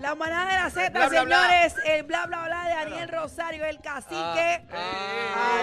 La manada de la Z, bla, bla, bla. señores. El bla, bla, bla de Daniel Rosario, el cacique. Ah,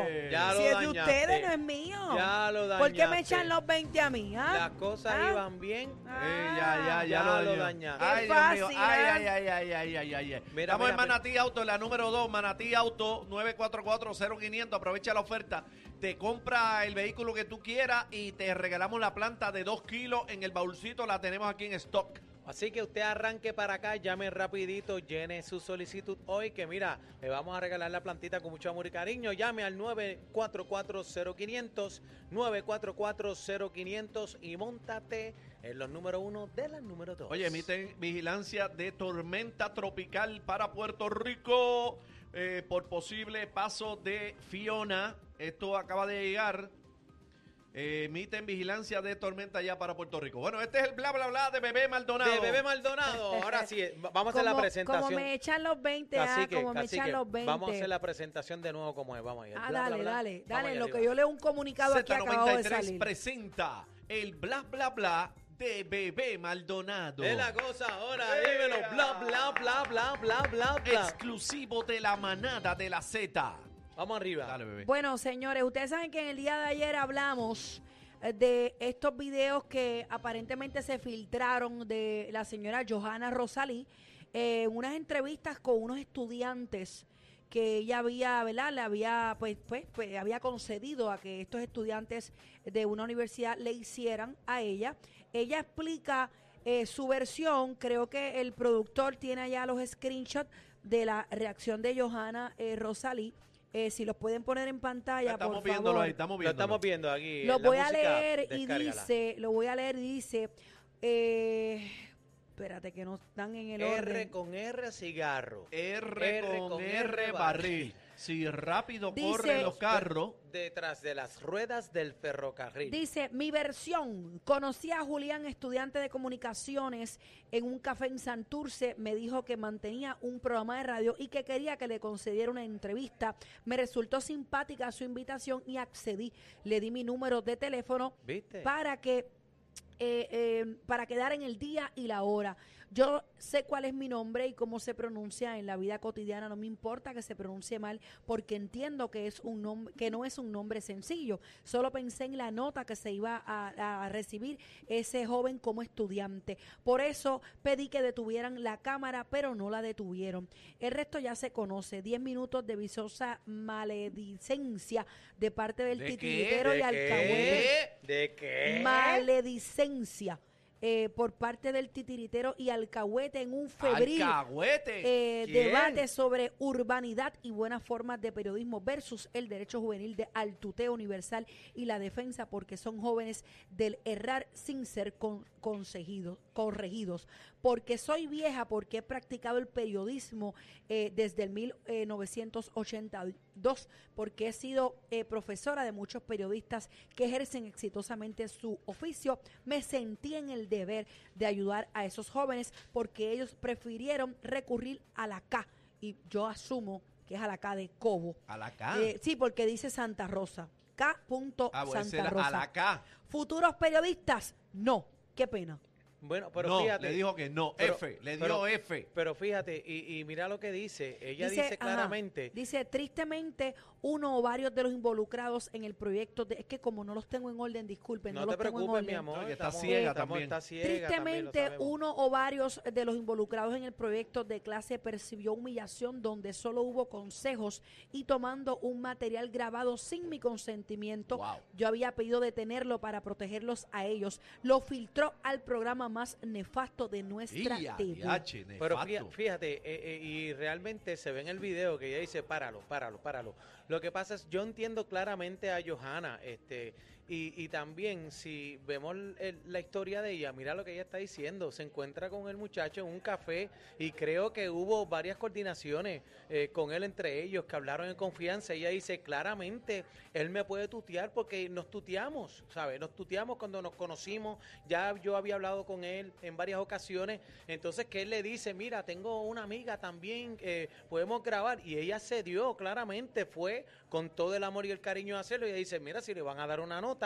Adiós. ya lo si es de dañaste. ustedes, no es mío. Ya lo ¿Por qué me dañaste. echan los 20 a mí? ah? Las cosas Ah. iban bien. Ah. Eh, ya, ya, ya, Ya lo, dañaste. Ay, Dios fácil, Ay, ¿eh? ay, ay, ay, ay, ay, ay, ay. Mira, Estamos mira, en Manatí Auto, la número 2, Manatí Auto 9440500. Aprovecha la oferta. Te compra el vehículo que tú quieras y te regalamos la planta de 2 kilos en el baúlcito. La tenemos aquí en stock. Así que usted arranque para acá, llame rapidito, llene su solicitud hoy, que mira, le vamos a regalar la plantita con mucho amor y cariño. Llame al 9440500, 9440500 y montate en los número uno de la número dos. Oye, emiten vigilancia de tormenta tropical para Puerto Rico eh, por posible paso de Fiona. Esto acaba de llegar. Eh, emiten vigilancia de tormenta ya para Puerto Rico. Bueno, este es el bla bla bla de Bebé Maldonado. de Bebé Maldonado. Ahora sí, vamos a hacer la presentación. Como me echan los 20, ah, Cacique, como me echan los 20. Vamos a hacer la presentación de nuevo como es. Vamos el Ah, bla, bla, dale, bla. dale, Vamos dale. Lo que yo leo un comunicado aquí acabado de Z93 salir. presenta el bla bla bla de Bebé Maldonado. Es la cosa ahora, dímelo. Bla, bla, bla, bla, bla, bla, bla. Exclusivo de la manada de la Z. Vamos arriba. Dale, bebé. Bueno, señores, ustedes saben que en el día de ayer hablamos eh, de estos videos que aparentemente se filtraron de la señora Johanna Rosalí eh, en unas entrevistas con unos estudiantes que ella había, ¿verdad? Le había, pues, pues, pues, había concedido a que estos estudiantes de una universidad le hicieran a ella. Ella explica eh, su versión, creo que el productor tiene allá los screenshots de la reacción de Johanna eh, Rosalí. Eh, si los pueden poner en pantalla, estamos por viéndolo favor. ahí, estamos Lo viéndolo. estamos viendo aquí. Lo voy a leer y dice, lo voy a leer y dice, eh, espérate que no están en el R orden. con R cigarro. R, R con, con R R barril. Si rápido Dice- corren los carros. Detrás de las ruedas del ferrocarril. Dice, mi versión, conocí a Julián, estudiante de comunicaciones, en un café en Santurce, me dijo que mantenía un programa de radio y que quería que le concediera una entrevista. Me resultó simpática su invitación y accedí. Le di mi número de teléfono ¿Viste? para que eh, eh, para quedar en el día y la hora. Yo sé cuál es mi nombre y cómo se pronuncia en la vida cotidiana. No me importa que se pronuncie mal porque entiendo que es un nombre, que no es un nombre sencillo. Solo pensé en la nota que se iba a, a recibir ese joven como estudiante. Por eso pedí que detuvieran la cámara, pero no la detuvieron. El resto ya se conoce. Diez minutos de visosa maledicencia de parte del ¿De qué? titiritero y ¿De alcahuete qué? ¿De qué? maledicencia eh, por parte del titiritero y alcahuete en un febril eh, debate sobre urbanidad y buenas formas de periodismo versus el derecho juvenil de al tuteo universal y la defensa porque son jóvenes del errar sin ser con- conseguidos, corregidos. Porque soy vieja, porque he practicado el periodismo eh, desde el 1982, porque he sido eh, profesora de muchos periodistas que ejercen exitosamente su oficio, me sentí en el deber de ayudar a esos jóvenes porque ellos prefirieron recurrir a la K y yo asumo que es a la K de Cobo. A la K. Eh, sí, porque dice Santa Rosa. K. ah, ser Santa Rosa. a la K. Futuros periodistas, no. Qué pena. Bueno, pero no, fíjate. le dijo que no. pero- F. Le dio pero- F. Pero fíjate, y, y mira lo que dice. Ella dice, claramente. dice, tristemente, uno o varios de los involucrados en el proyecto, de- es que como no los tengo en orden, disculpen, no, No te los tengo en preocupes, mi orden. amor. No, que está estamos- ciega estamos- también. Está ciega, Tristemente, uno o varios de los involucrados en el proyecto de clase percibió humillación donde solo hubo consejos y tomando un material grabado sin mi consentimiento. Wow. Yo había pedido detenerlo para protegerlos a ellos. Lo filtró al programa más nefasto de nuestra Y a TV. diache, Pero fíjate, eh, eh, y realmente se ve en el video que ella dice, páralo, páralo, páralo. Lo que pasa es, yo entiendo claramente a Johanna, este, Y, también, si vemos la historia de ella, mira lo que ella está diciendo. Se encuentra con el muchacho en un café y creo que hubo varias coordinaciones eh, con él entre ellos que hablaron en confianza. Ella dice claramente, él me puede tutear porque nos tuteamos, ¿sabes? Nos tuteamos cuando nos conocimos. Ya yo había hablado con él en varias ocasiones. Entonces, que él le dice, mira, tengo una amiga también, eh, podemos grabar. Y ella se dio claramente, fue con todo el amor y el cariño a hacerlo. Y ella dice, mira, si le van a dar una nota,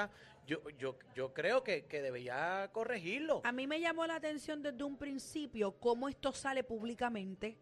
yo, yo, yo creo que, que debería corregirlo. A mí me llamó la atención desde un principio cómo esto sale públicamente,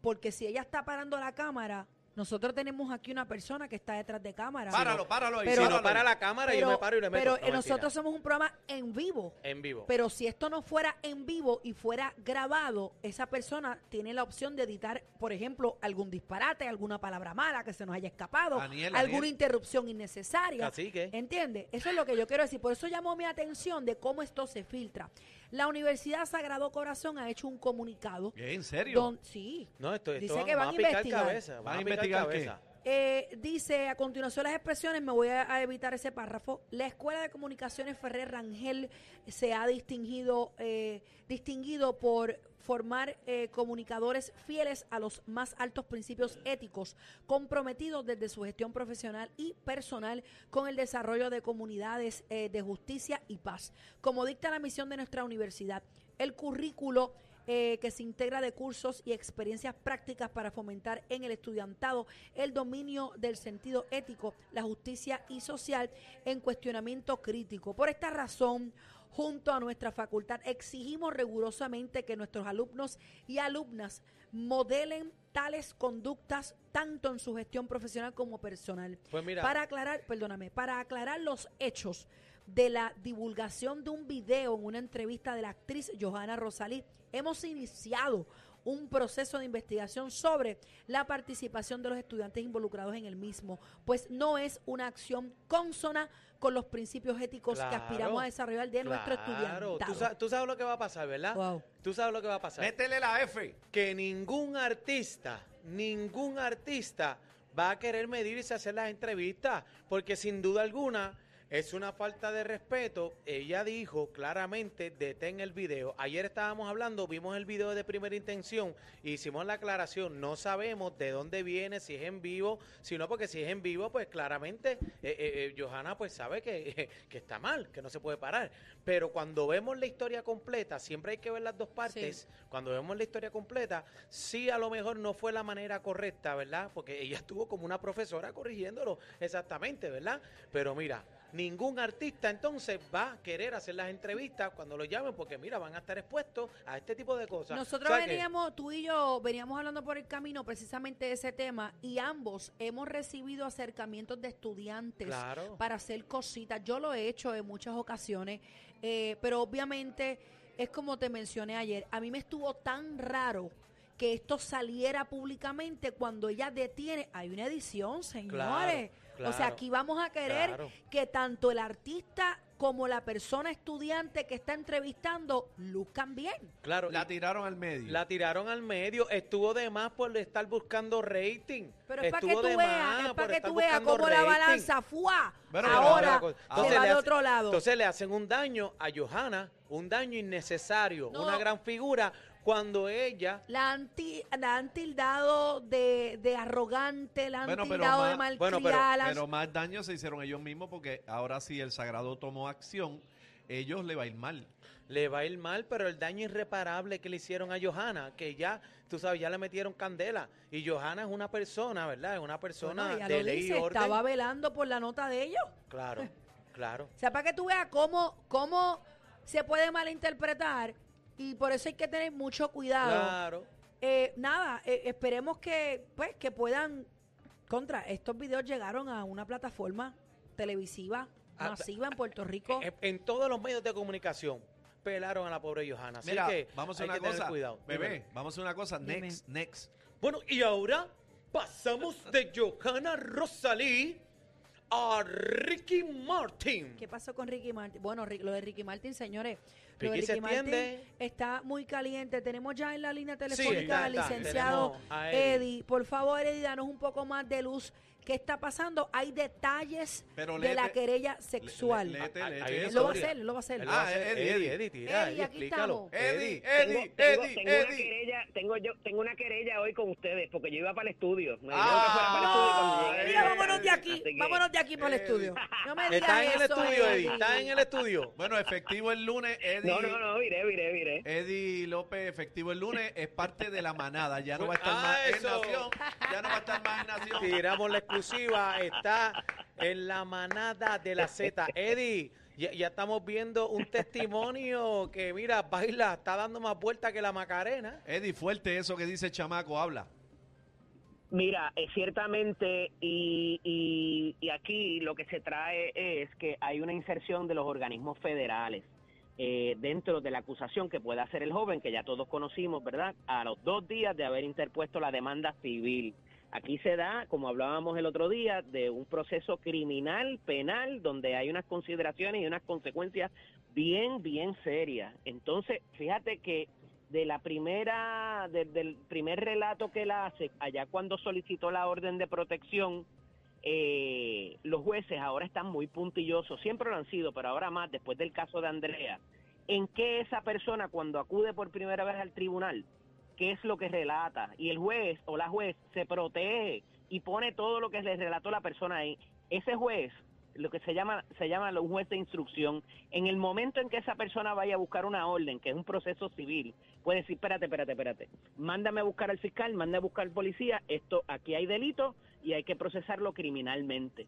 porque si ella está parando la cámara, nosotros tenemos aquí una persona que está detrás de cámara. Páralo, páralo ahí. Pero- si no para la cámara, yo me paro y le meto. pero No, mentira. nosotros somos un programa en vivo. en vivo. Pero si esto no fuera en vivo y fuera grabado, esa persona tiene la opción de editar, por ejemplo, algún disparate, alguna palabra mala que se nos haya escapado, Daniel, alguna Daniel. interrupción innecesaria. Así que. ¿Entiendes? Eso es lo que yo quiero decir. Por eso llamó mi atención de cómo esto se filtra. La Universidad Sagrado Corazón ha hecho un comunicado. ¿En serio? don- sí. No, esto, esto Dice van, que van van a investigar. cabeza. Van, ¿Van a investigar qué? Eh, dice a continuación las expresiones, me voy a, a evitar ese párrafo. La Escuela de Comunicaciones Ferrer Rangel se ha distinguido, eh, distinguido por formar eh, comunicadores fieles a los más altos principios éticos, comprometidos desde su gestión profesional y personal con el desarrollo de comunidades eh, de justicia y paz. Como dicta la misión de nuestra universidad, el currículo eh, que se integra de cursos y experiencias prácticas para fomentar en el estudiantado el dominio del sentido ético, la justicia y social en cuestionamiento crítico. Por esta razón, junto a nuestra facultad, exigimos rigurosamente que nuestros alumnos y alumnas modelen tales conductas tanto en su gestión profesional como personal. Pues mira. Para aclarar, perdóname, para aclarar los hechos de la divulgación de un video en una entrevista de la actriz Johanna Rosalí, hemos iniciado un proceso de investigación sobre la participación de los estudiantes involucrados en el mismo, pues no es una acción consona con los principios éticos que aspiramos a desarrollar de nuestro Claro, estudiantado. tú, sa- tú sabes lo que va a pasar, ¿verdad? Wow. Tú sabes lo que va a pasar. Métele la F. Que ningún artista, ningún artista va a querer medirse a hacer las entrevistas, porque sin duda alguna es una falta de respeto. Ella dijo claramente, detén el video. Ayer estábamos hablando, vimos el video de primera intención, hicimos la aclaración, no sabemos de dónde viene, si es en vivo, sino porque si es en vivo, pues claramente eh, eh, eh, Johanna pues sabe que, que está mal, que no se puede parar. Pero cuando vemos la historia completa, siempre hay que ver las dos partes. Cuando vemos la historia completa, sí a lo mejor no fue la manera correcta, ¿verdad? Porque ella estuvo como una profesora corrigiéndolo exactamente, ¿verdad? Pero mira, ningún artista entonces va a querer hacer las entrevistas cuando lo llamen porque mira, van a estar expuestos a este tipo de cosas. Nosotros O sea que- veníamos, tú y yo, veníamos hablando por el camino precisamente de ese tema y ambos hemos recibido acercamientos de estudiantes Claro. para hacer cositas. Yo lo he hecho en muchas ocasiones, eh, pero obviamente es como te mencioné ayer, a mí me estuvo tan raro que esto saliera públicamente cuando ella detiene. Hay una edición, señores. O sea, aquí vamos a querer claro. que tanto el artista como la persona estudiante que está entrevistando luzcan bien. Claro, La tiraron al medio. la tiraron al medio, estuvo de más por estar buscando rating. Pero es para que Estuvo tú de veas, más es para que tú veas cómo la balanza. Bueno, pero ahora se va de otro lado. Entonces le hacen un daño a Johanna, un daño innecesario, No. una gran figura, cuando ella La, han ti- la han tildado de, de arrogante, la han Bueno, pero tildado de más- malcriada. bueno, pero- la han- Pero más daño se hicieron ellos mismos porque ahora sí el sagrado tomó acción, ellos le va a ir mal. le va a ir mal, pero el daño irreparable que le hicieron a Johanna, que ya, tú sabes, ya le metieron candela. Y Johanna es una persona, ¿verdad? Es una persona Bueno, ella de lo ley dice, y orden. estaba velando por la nota de ellos. Claro, claro. O sea, para que tú veas cómo, cómo se puede malinterpretar y por eso hay que tener mucho cuidado. Claro. Eh, nada, eh, esperemos que, pues, que puedan, contra, estos videos llegaron a una plataforma televisiva Ah, masiva en Puerto Rico. En, en todos los medios de comunicación pelaron a la pobre Johanna. Así Mira, que vamos a hay que una tener cosa, cuidado. bebé, vamos a hacer una cosa, Dime. next, next. Bueno, y ahora pasamos de Johanna Rosalí a Ricky Martin. ¿Qué pasó con Ricky Martin? Bueno, lo de Ricky Martin, señores. Lo de Ricky Ricky Martin está muy caliente. Tenemos ya en la línea telefónica está, al está. licenciado. Eddie. Por favor, Eddie, danos un poco más de luz. Qué está pasando. Hay detalles Pero de la léete- querella sexual. Léete, Ah, léete Él eso. lo va a hacer, lo va a hacer. Ah, hacer. Eddie, Eddie, Eddie. Eddie, tira, Eddie, Eddie, aquí explícalo. estamos. Eddie, Eddie. Eddie, tengo, Eddie, tengo una querella, tengo yo, tengo una querella hoy con ustedes porque yo iba para el estudio. Me dijeron Ah, que fuera para el estudio cuando llegué. Mira, vámonos de aquí, que- vámonos de aquí para el estudio. No me digas Está en el estudio, Eddie. Eddie. Está en el estudio. Bueno, efectivo el lunes, Eddie. No, no, no, viré, viré, viré. Eddie López, efectivo el lunes, es parte de la manada. Ya no va a estar Ah, más en. Nación. Ya no va a estar más en Nación. Tiramos la exclusiva. Está en la manada de la Z. Eddie, ya, ya estamos viendo un testimonio que, mira, baila, está dando más vuelta que la Macarena. Eddie, fuerte eso que dice el chamaco, habla. Mira, eh, ciertamente, y, y, y aquí lo que se trae es que hay una inserción de los organismos federales eh, dentro de la acusación que puede hacer el joven, que ya todos conocimos, ¿verdad? A los dos días de haber interpuesto la demanda civil. Aquí se da, como hablábamos el otro día, de un proceso criminal, penal, donde hay unas consideraciones y unas consecuencias bien, bien serias. Entonces, fíjate que de la primera, de- del primer relato que él hace, allá cuando solicitó la orden de protección, eh, los jueces ahora están muy puntillosos, siempre lo han sido, pero ahora más, después del caso de Andrea, en qué esa persona cuando acude por primera vez al tribunal, qué es lo que relata, y el juez o la juez se protege y pone todo lo que le relató la persona ahí. Ese juez, lo que se llama, se llama un juez de instrucción, en el momento en que esa persona vaya a buscar una orden, que es un proceso civil, puede decir, espérate, espérate, espérate, mándame a buscar al fiscal, mándame a buscar al policía, esto, aquí hay delito y hay que procesarlo criminalmente.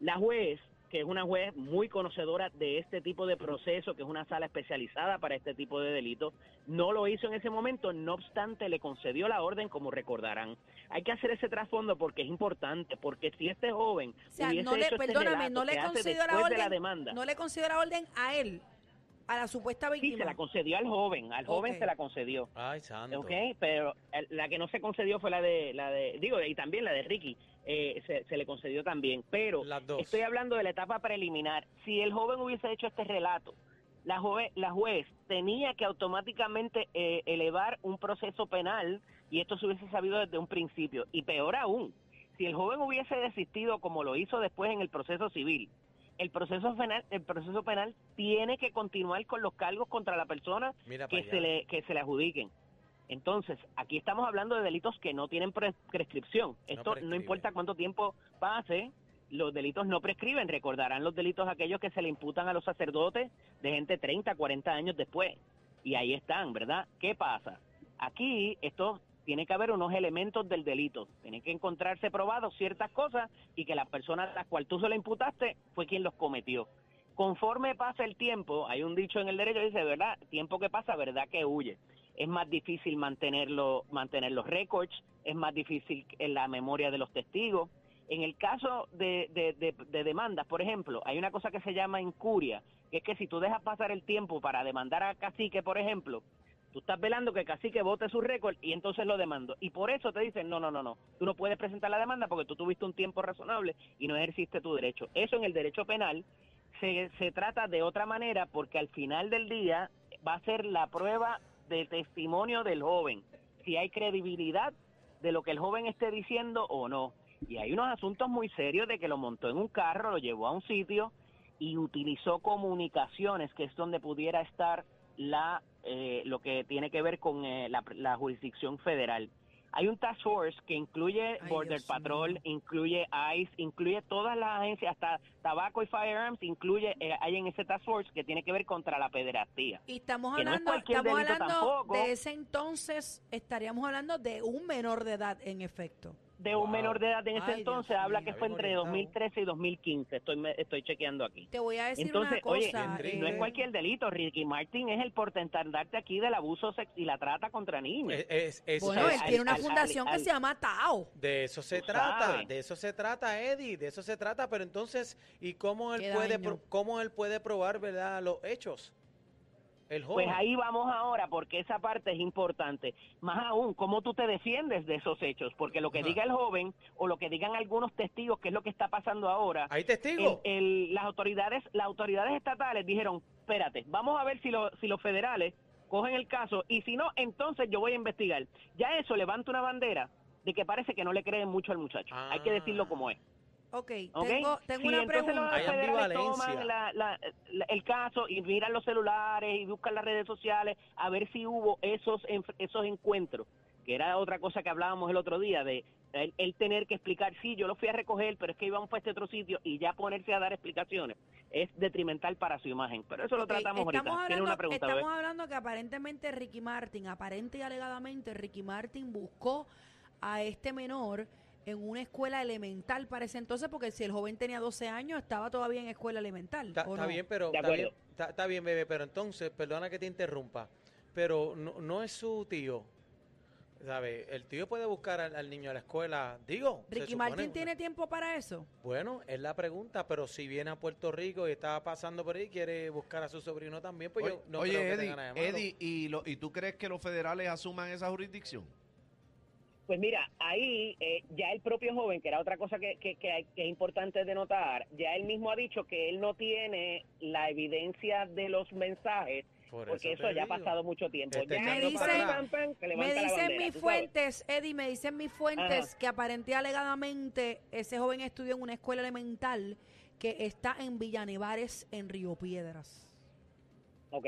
La juez, que es una juez muy conocedora de este tipo de proceso, que es una sala especializada para este tipo de delitos, no lo hizo en ese momento, no obstante le concedió la orden, como recordarán. Hay que hacer ese trasfondo porque es importante, porque si este joven O sea, hubiese no le, hecho este relato no le concedió la después de la orden, demanda, no le concedió la orden a él, a la supuesta sí, víctima. se la concedió al joven, al joven se la concedió. Ay, santo. Ok, pero la que no se concedió fue la de, la de digo, y también la de Ricky, eh, se, se le concedió también, pero estoy hablando de la etapa preliminar. Si el joven hubiese hecho este relato, la, jove- la juez tenía que automáticamente eh, elevar un proceso penal y esto se hubiese sabido desde un principio. Y peor aún, si el joven hubiese desistido como lo hizo después en el proceso civil, el proceso penal, el proceso penal tiene que continuar con los cargos contra la persona Mira que se le que se le adjudiquen. Entonces, aquí estamos hablando de delitos que no tienen pre- prescripción. Esto no, importa cuánto tiempo pase, los delitos no prescriben. Recordarán los delitos aquellos que se le imputan a los sacerdotes de gente 30, 40 años después. Y ahí están, ¿verdad? ¿Qué pasa? Aquí esto tiene que haber unos elementos del delito. Tiene que encontrarse probados ciertas cosas y que la persona a la cual tú se le imputaste fue quien los cometió. Conforme pasa el tiempo, hay un dicho en el derecho que dice, ¿verdad? Tiempo que pasa, ¿verdad? Que huye. Es más difícil mantenerlo, mantener los récords, es más difícil en la memoria de los testigos. En el caso de, de, de- de demandas, por ejemplo, hay una cosa que se llama incuria, que es que si tú dejas pasar el tiempo para demandar a Cacique, por ejemplo, tú estás velando que Cacique vote su récord y entonces lo demando. Y por eso te dicen, no, no, no, no, tú no puedes presentar la demanda porque tú tuviste un tiempo razonable y no ejerciste tu derecho. Eso en el derecho penal se, se trata de otra manera porque al final del día va a ser la prueba de testimonio del joven, si hay credibilidad de lo que el joven esté diciendo o no. Y hay unos asuntos muy serios de que lo montó en un carro, lo llevó a un sitio y utilizó comunicaciones, que es donde pudiera estar la eh, lo que tiene que ver con eh, la, la jurisdicción federal. Hay un task force que incluye Ay, Border Dios Patrol, incluye ICE, incluye todas las agencias, hasta tabaco y firearms, incluye eh, hay en ese task force que tiene que ver contra la pederastía. Y estamos que no es hablando, estamos hablando tampoco. de ese entonces, estaríamos hablando de un menor de edad, en efecto. De Wow. un menor de edad en ese Ay, entonces Dios habla mío. que fue entre Bien orientado. 2013 y 2015, estoy me- estoy chequeando aquí. Te voy a decir Entonces, una oye, cosa. no es eh, cualquier delito, Ricky Martin es el portentandarte aquí del abuso sex y la trata contra niños. Es- es- es- bueno, él tiene una al- fundación al- que se llama TAO. De eso se trata, sabes. de eso se trata, Eddie, de eso se trata, pero entonces, ¿y cómo él Qué puede daño. pro- cómo él puede probar, verdad, los hechos? El. Pues ahí vamos ahora, porque esa parte es importante. Más aún, cómo tú te defiendes de esos hechos, porque lo que Ajá. diga el joven o lo que digan algunos testigos, que es lo que está pasando ahora, ¿Hay testigos? el- el- las autoridades las autoridades estatales dijeron, espérate, vamos a ver si, lo- si los federales cogen el caso y si no, entonces yo voy a investigar. Ya eso levanta una bandera de que parece que no le creen mucho al muchacho. Hay que decirlo como es. Ok, ¿ok? tengo, tengo Si una entonces los pregunta. Federales ambivalencia. toman la- la- la- el caso y miran los celulares y buscan las redes sociales a ver si hubo esos enf- esos encuentros, que era otra cosa que hablábamos el otro día, de él, él tener que explicar, sí, yo lo fui a recoger, pero es que íbamos para este otro sitio y ya ponerse a dar explicaciones es detrimental para su imagen. Pero eso lo tratamos estamos ahorita. Tiene hablando, una pregunta, estamos hablando que aparentemente Ricky Martin, aparente y alegadamente Ricky Martin buscó a este menor en una escuela elemental para ese entonces, porque si el joven tenía 12 años, estaba todavía en escuela elemental. Está, ¿o está no? bien, pero está bien, acuerdo. está, está bien, bebé, pero entonces, perdona que te interrumpa, pero no, no es su tío. ¿Sabe? El tío puede buscar al, al niño a la escuela. Digo, Ricky supone- Martin tiene tiempo para eso. Bueno, es la pregunta, pero si viene a Puerto Rico y está pasando por ahí y quiere buscar a su sobrino también, pues yo no Oye, creo que Eddie, tenga nada de malo. Eddie, ¿y, lo- ¿y tú crees que los federales asuman esa jurisdicción? Pues mira, ahí eh, ya el propio joven, que era otra cosa que, que, que, hay- que es importante de notar, ya él mismo ha dicho que él no tiene la evidencia de los mensajes, Por porque eso ya ha pasado mucho tiempo. Te está Ya Me levanta la dicen bandera, mis fuentes, Eddie, me dicen mis fuentes Ajá. que aparente y alegadamente ese joven estudió en una escuela elemental que está en Villanevares, en Río Piedras. Ok.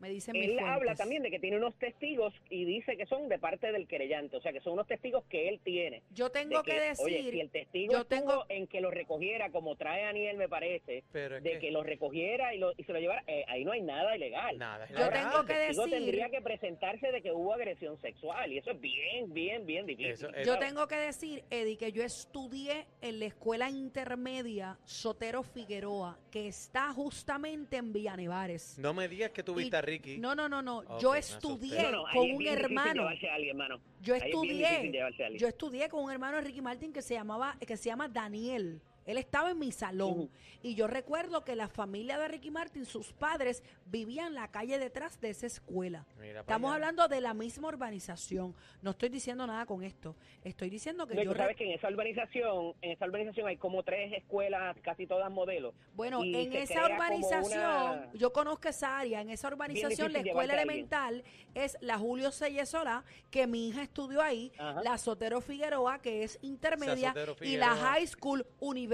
Me dicen mis Él fuentes. habla también de que tiene unos testigos y dice que son de parte del querellante, o sea que son unos testigos que él tiene. Yo tengo de que, decir, Oye, si el testigo yo tengo- en que lo recogiera, como trae Aniel, me parece, de que- que lo recogiera y, lo, y se lo llevara, eh, ahí no hay nada ilegal. Nada, Yo legal. tengo que el testigo decir- tendría que presentarse de que hubo agresión sexual y eso es bien, bien, bien difícil. Eso Yo tengo que decir, Eddie, que yo estudié en la escuela intermedia Sotero Figueroa, que está justamente en Villanevares. No me digas que tú Y- Ricky. No, no, no, no. Yo estudié. No, no, con un hermano. llevarse a alguien, mano. Yo es estudié, yo estudié con un hermano de Ricky Martin que se llamaba, que se llama Daniel. Él estaba en mi salón y yo recuerdo que la familia de Ricky Martin, sus padres, vivían en la calle detrás de esa escuela. Mira Estamos allá. hablando de la misma urbanización. No estoy diciendo nada con esto. Estoy diciendo que No, yo tú sabes que en esa urbanización, en esa urbanización hay como tres escuelas, casi todas modelos. Bueno, en esa urbanización, una- yo conozco esa área, en esa urbanización, la escuela elemental es la Julio Sellesola, que mi hija estudió ahí, Ajá. la Sotero Figueroa, que es intermedia, y la. High School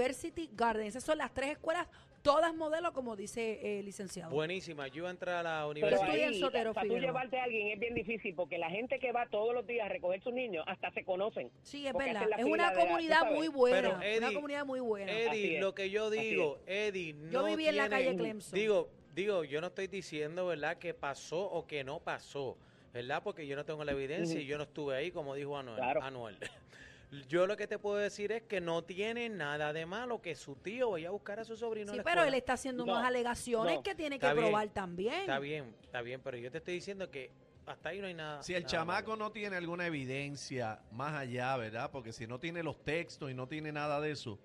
University Garden. Esas son las tres escuelas, todas modelos, como dice el licenciado. Buenísima, yo iba a entrar a la Pero universidad. ahí, Sotero para tú llevarte a alguien es bien difícil porque la gente que va todos los días a recoger sus niños hasta se conocen. sí, es verdad. Es una la- comunidad muy buena. Pero, una Eddie, comunidad muy buena. Eddie, es, lo que yo digo, Eddie, no Yo viví en la calle Clemson. Digo, digo, yo no estoy diciendo, ¿verdad?, que pasó o que no pasó, ¿verdad? Porque yo no tengo la evidencia y yo no estuve ahí, como dijo Anuel. Claro. Anuel. Yo lo que te puedo decir es que no tiene nada de malo que su tío vaya a buscar a su sobrino. a Sí, la pero él está haciendo No, unas alegaciones no. que tiene que Está bien, probar también. Está bien, está bien, pero yo te estoy diciendo que hasta ahí no hay nada. Si el nada chamaco malo. no tiene alguna evidencia más allá, ¿verdad? Porque si no tiene los textos y no tiene nada de eso,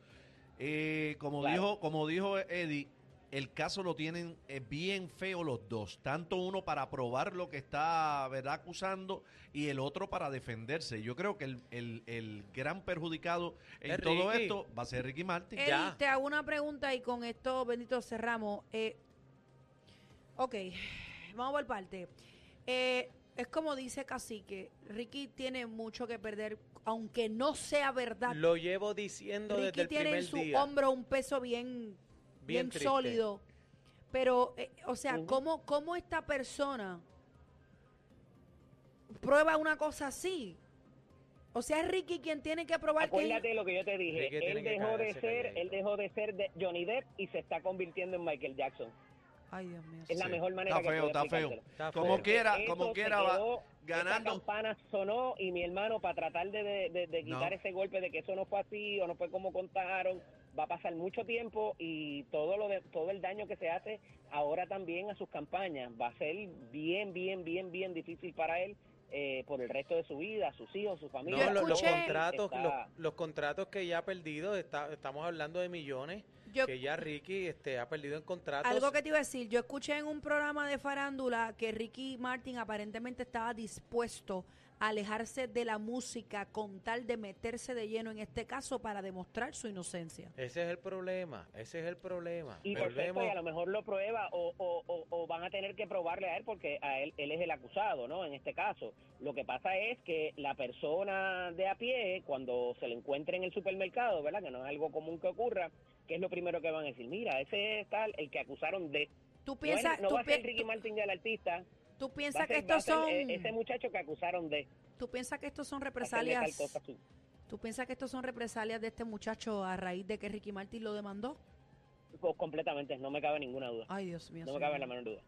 eh, como Claro. dijo, como dijo Eddie, el caso lo tienen eh, bien feo los dos, tanto uno para probar lo que está, ¿verdad? Acusando y el otro para defenderse. Yo creo que el, el- el gran perjudicado en Es todo Ricky. esto va a ser Ricky Martin. Eddie, Ya. te hago una pregunta y con esto, bendito, cerramos. Eh, ok, vamos por parte. Eh, es como dice Cacique, Ricky tiene mucho que perder, aunque no sea verdad. Lo llevo diciendo Ricky desde el tiene primer en su día. hombro un peso bien, bien, sólido. Pero, eh, o sea, Ujú. ¿cómo, ¿cómo esta persona prueba una cosa así? O sea, es Ricky quien tiene que probar que... Acuérdate de lo que yo te dije. Ricky Él que dejó de ser, calladito. él dejó de ser de Johnny Depp y se está convirtiendo en Michael Jackson. Ay, Dios mío. Es la mejor manera Está que feo, puedo está feo. Está Como feo. quiera, Eso como quiera va ganando. Esa campana sonó y mi hermano para tratar de, de- de- de quitar No. ese golpe de que eso no fue así o no fue como contaron, va a pasar mucho tiempo y todo lo de, todo el daño que se hace ahora también a sus campañas va a ser bien, bien, bien, bien difícil para él eh, por el resto de su vida, sus hijos, su familia. No, los, los contratos, Está- los, los contratos que ya ha perdido, está- estamos hablando de millones, Yo- que ya Ricky este, ha perdido en contratos. Algo que te iba a decir, yo escuché en un programa de farándula que Ricky Martin aparentemente estaba dispuesto a alejarse de la música con tal de meterse de lleno en este caso para demostrar su inocencia. Ese es el problema, ese es el problema. Y perfecto, Volvemos, y a lo mejor lo prueba o, o, o, o van a tener que probarle a él porque a él, él es el acusado, ¿no? En este caso. Lo que pasa es que la persona de a pie, cuando se le encuentre en el supermercado, ¿verdad? Que no es algo común que ocurra, ¿qué es lo primero que van a decir? Mira, ese es tal, el que acusaron de. ¿Tú No, es- piensas, no tú, va a ser Ricky Martin ya el artista. Tú piensas que estos ser, son, eh, ese muchacho que acusaron de tú piensas que estos son represalias, cosa tú piensas que estos son represalias de este muchacho a raíz de que Ricky Martin lo demandó? Pues completamente, no me cabe ninguna duda. Ay, Dios mío. No me cabe la menor duda.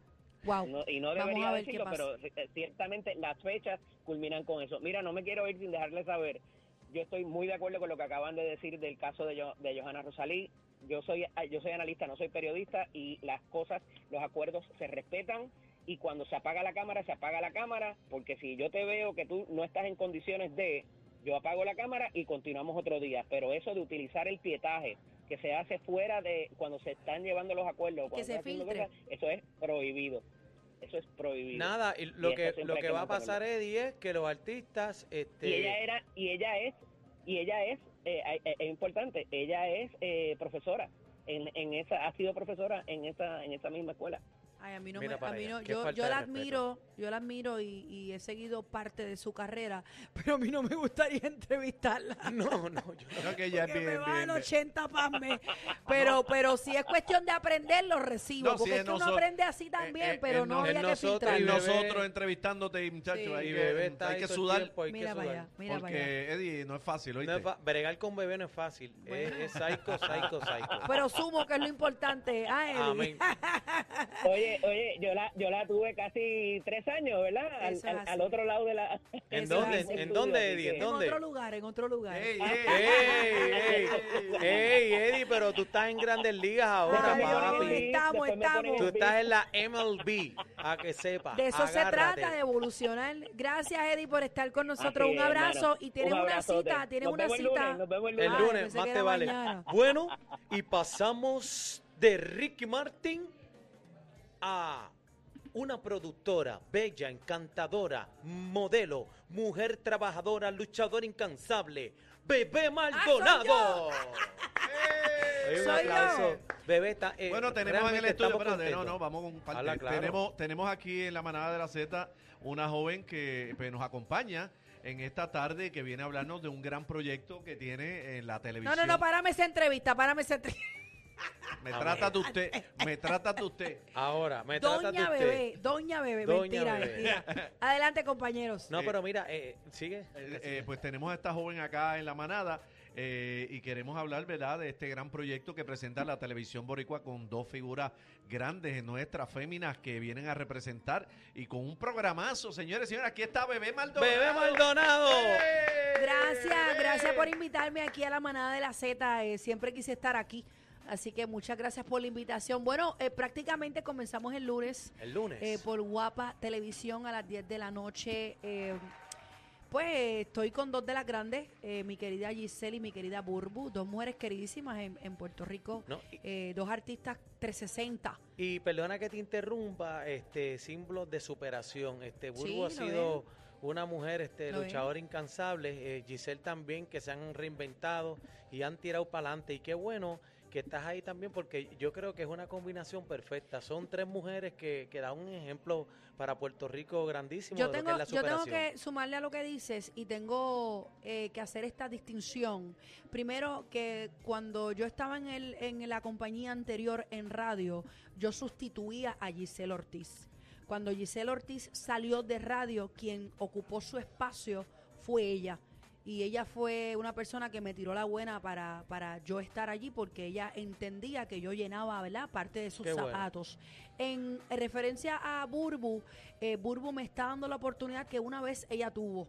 Wow. No- y no debería a ver qué decirlo, pasa. pero eh, ciertamente las fechas culminan con eso. Mira, no me quiero ir sin dejarle saber. Yo estoy muy de acuerdo con lo que acaban de decir del caso de, Jo- de Johanna Rosalí. Yo soy ah, yo soy analista, no soy periodista y las cosas, los acuerdos se respetan y cuando se apaga la cámara, se apaga la cámara, porque si yo te veo que tú no estás en condiciones de, yo apago la cámara y continuamos otro día. Pero eso de utilizar el pietaje que se hace fuera de cuando se están llevando los acuerdos, cuando se están haciendo filtre. cosas, eso es prohibido. Eso es prohibido. Nada, y lo Y que lo que que va a pasar. Eddie, es que los artistas, este, y ella era y ella es y ella es eh, eh, es importante ella es eh, profesora en, en esa ha sido profesora en esa en esa misma escuela Ay, a mí no Mira me, para a mí no- yo, yo la admiro, yo la admiro y, y he seguido parte de su carrera, pero a mí no me gustaría entrevistarla. no, no, yo. Creo que ella es Porque bien, me bajan bien, bien. 80 pasme. Pero, pero si es cuestión de aprender, lo recibo. No, si porque es es que uno aprende así también, eh, eh, pero no no- había que nosotros- Y nosotros entrevistándote, muchachos, Sí. que, bebé está hay ahí que sudar. tiempo, hay que Mira para sudar. allá, mira para allá. porque, Eddie, no es fácil, bregar con bebé no es fácil. Es, es psycho, psycho, psycho. Pero sumo que es lo importante. Ah, Eddie. Amén. oye oye yo la yo la tuve casi tres años verdad al, otro lado de la ¿En dónde? ¿En dónde, Eddie? ¿En En dónde? otro lugar, en otro lugar. Ey, ¡Ey, ey! ¡Ey, Eddie! Pero tú estás en grandes ligas ahora, Ay, papi. Estamos, estamos. Tú estás en la MLB, a que sepa. De eso se trata, de evolucionar. Gracias, Eddie, por estar con nosotros. Así Un abrazo hermano. y tienes Un una cita, tienes Nos una vemos el cita. lunes, nos vemos el El Ah, lunes, más te vale. mañana. Bueno, y pasamos de Ricky Martin a una productora bella, encantadora, modelo, mujer trabajadora, luchadora incansable, Bebé Maldonado. Oye, un Soy yo. aplauso. Bebé está. eh, Bueno, tenemos en el estudio, espérate, no, no, vamos con parte. Habla claro. Tenemos, tenemos aquí en la manada de la Z una joven que pues, nos acompaña en esta tarde que viene a hablarnos de un gran proyecto que tiene en la No, televisión. no, no, párame esa entrevista, párame esa entrevista. Me A trata de usted, me trata de usted. Ahora, me trata de Doña usted. Bebé, Doña Bebé, Doña mentira, Bebé. mentira. Adelante, compañeros. No, Eh, pero mira, eh, sigue. Eh, eh, pues tenemos a esta joven acá en la manada eh, y queremos hablar, ¿verdad?, de este gran proyecto que presenta la televisión boricua con dos figuras grandes en nuestras féminas que vienen a representar y con un programazo, señores y señores. Aquí está Bebé Maldonado. Bebé Maldonado. ¡Eh! Gracias, gracias por invitarme aquí a la manada de la Z. eh, siempre quise estar aquí. Así que muchas gracias por la invitación. Bueno, eh, prácticamente comenzamos el lunes El lunes. eh, por Guapa Televisión a las 10 de la noche. eh, pues estoy con dos de las grandes, eh, mi querida Giselle y mi querida Burbu, dos mujeres queridísimas en, en Puerto Rico, No, y- eh, dos artistas 360. Y perdona que te interrumpa, este símbolo de superación. Este Burbu Sí, ha sido una mujer este luchadora incansable, eh, Giselle también que se han reinventado y han tirado para adelante y qué bueno que estás ahí también porque yo creo que es una combinación perfecta. Son tres mujeres que, que dan un ejemplo para Puerto Rico grandísimo Yo de tengo, lo que es la yo tengo que sumarle a lo que dices y tengo eh, que hacer esta distinción. Primero, que cuando yo estaba en, el, en la compañía anterior en radio, yo sustituía a Giselle Ortiz. Cuando Giselle Ortiz salió de radio, quien ocupó su espacio fue ella. Y ella fue una persona que me tiró la buena para, para yo estar allí porque ella entendía que yo llenaba, ¿verdad? Parte de sus Qué bueno. zapatos. En referencia a Burbu, eh, Burbu me está dando la oportunidad que una vez ella tuvo.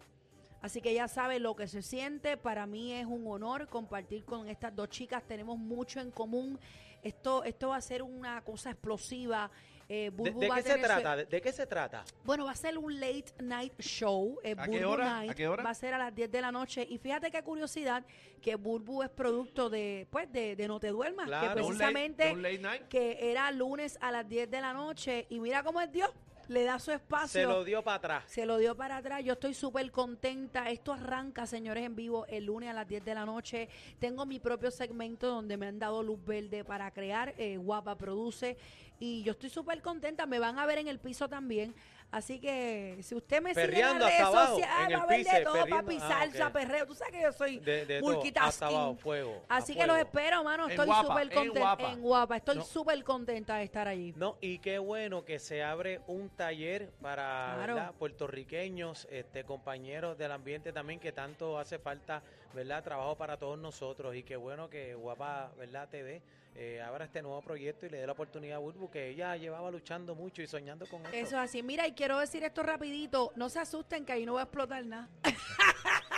Así que ella sabe lo que se siente. Para mí es un honor compartir con estas dos chicas. Tenemos mucho en común. Esto, esto va a ser una cosa explosiva. Eh, ¿De, qué se trata? ¿De, de qué se trata? bueno, va a ser un late night show. eh, ¿A qué hora? Night. ¿A qué hora? Va a ser a las 10 de la noche. Y fíjate qué curiosidad que Burbu es producto de, pues, de, de No Te Duermas. Claro. Que precisamente late que era lunes a las 10 de la noche. Y mira cómo es Dios. Le da su espacio. Se lo dio para atrás. Se lo dio para atrás. Yo estoy súper contenta. Esto arranca, señores, en vivo el lunes a las 10 de la noche. Tengo mi propio segmento donde me han dado luz verde para crear. Eh, Guapa produce. Y yo estoy súper contenta. Me van a ver en el piso también. Así que si usted me Perreando sigue en las redes abajo, sociales, en va a ver piso, de todo, perreando. papi, Ah, salsa, ok. perreo. Tú sabes que yo soy De, de todo, hasta abajo, fuego. a Así que los espero, mano. En Estoy Guapa, súper en contenta. Guapa. En guapa. Estoy No. súper contenta de estar allí. No, y qué bueno que se abre un taller para Claro. ¿verdad? puertorriqueños, este, compañeros del ambiente también, que tanto hace falta, ¿verdad? Trabajo para todos nosotros. Y qué bueno que Guapa, ¿verdad? TV eh, abra este nuevo proyecto y le dé la oportunidad a Burbu, que ella llevaba luchando mucho y soñando con esto. Eso es así. Mira, y quiero decir esto rapidito. No se asusten que ahí no va a explotar nada.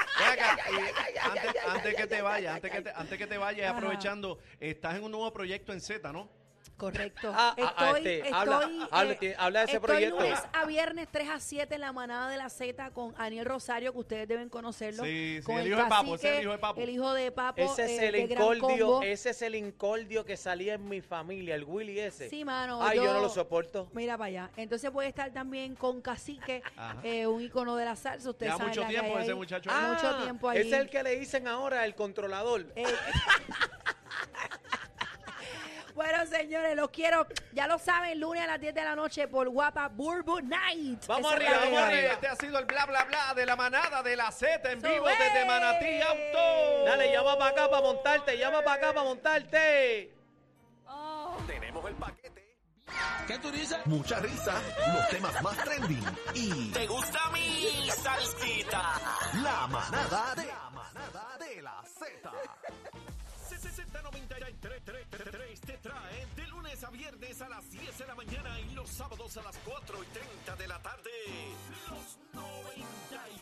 Antes, antes que te vayas, antes que te, antes que te vayas, aprovechando, estás en un nuevo proyecto en Z, ¿no? Correcto. Ah, ah, ah, estoy, este, habla- estoy, habla- eh, ti- habla de ese estoy proyecto. lunes a viernes 3 a 7 en la manada de la Z con Aniel Rosario, que ustedes deben conocerlo. Sí, sí, con el hijo de Papo, ese es el cacique, hijo de Papo. El hijo de Papo. Ese es eh, el incordio, ese es el incordio que salía en mi familia, el Willy ese. Sí, mano. Ay, yo, no lo soporto. Mira para allá. Entonces puede estar también con Cacique, eh, un icono de la salsa. Ustedes Ya saben mucho tiempo ese ahí. muchacho. Ah, mucho tiempo allí. Es el que le dicen ahora el controlador. Bueno, señores, los quiero. Ya lo saben, lunes a las 10 de la noche por Guapa Burbu Night. Vamos Esa arriba, vamos arriba. Este ha sido el bla bla bla de la manada de la Z en vivo desde Manatí Auto. Dale, llama para acá para montarte, llama para acá para montarte. Oh. Tenemos el paquete. ¿Qué tú dices? Mucha risa, los temas más trending y ¿Te gusta mi salsita? la manada de a viernes a las 10 de la mañana y los sábados a las 4 y 30 de la tarde. Los 90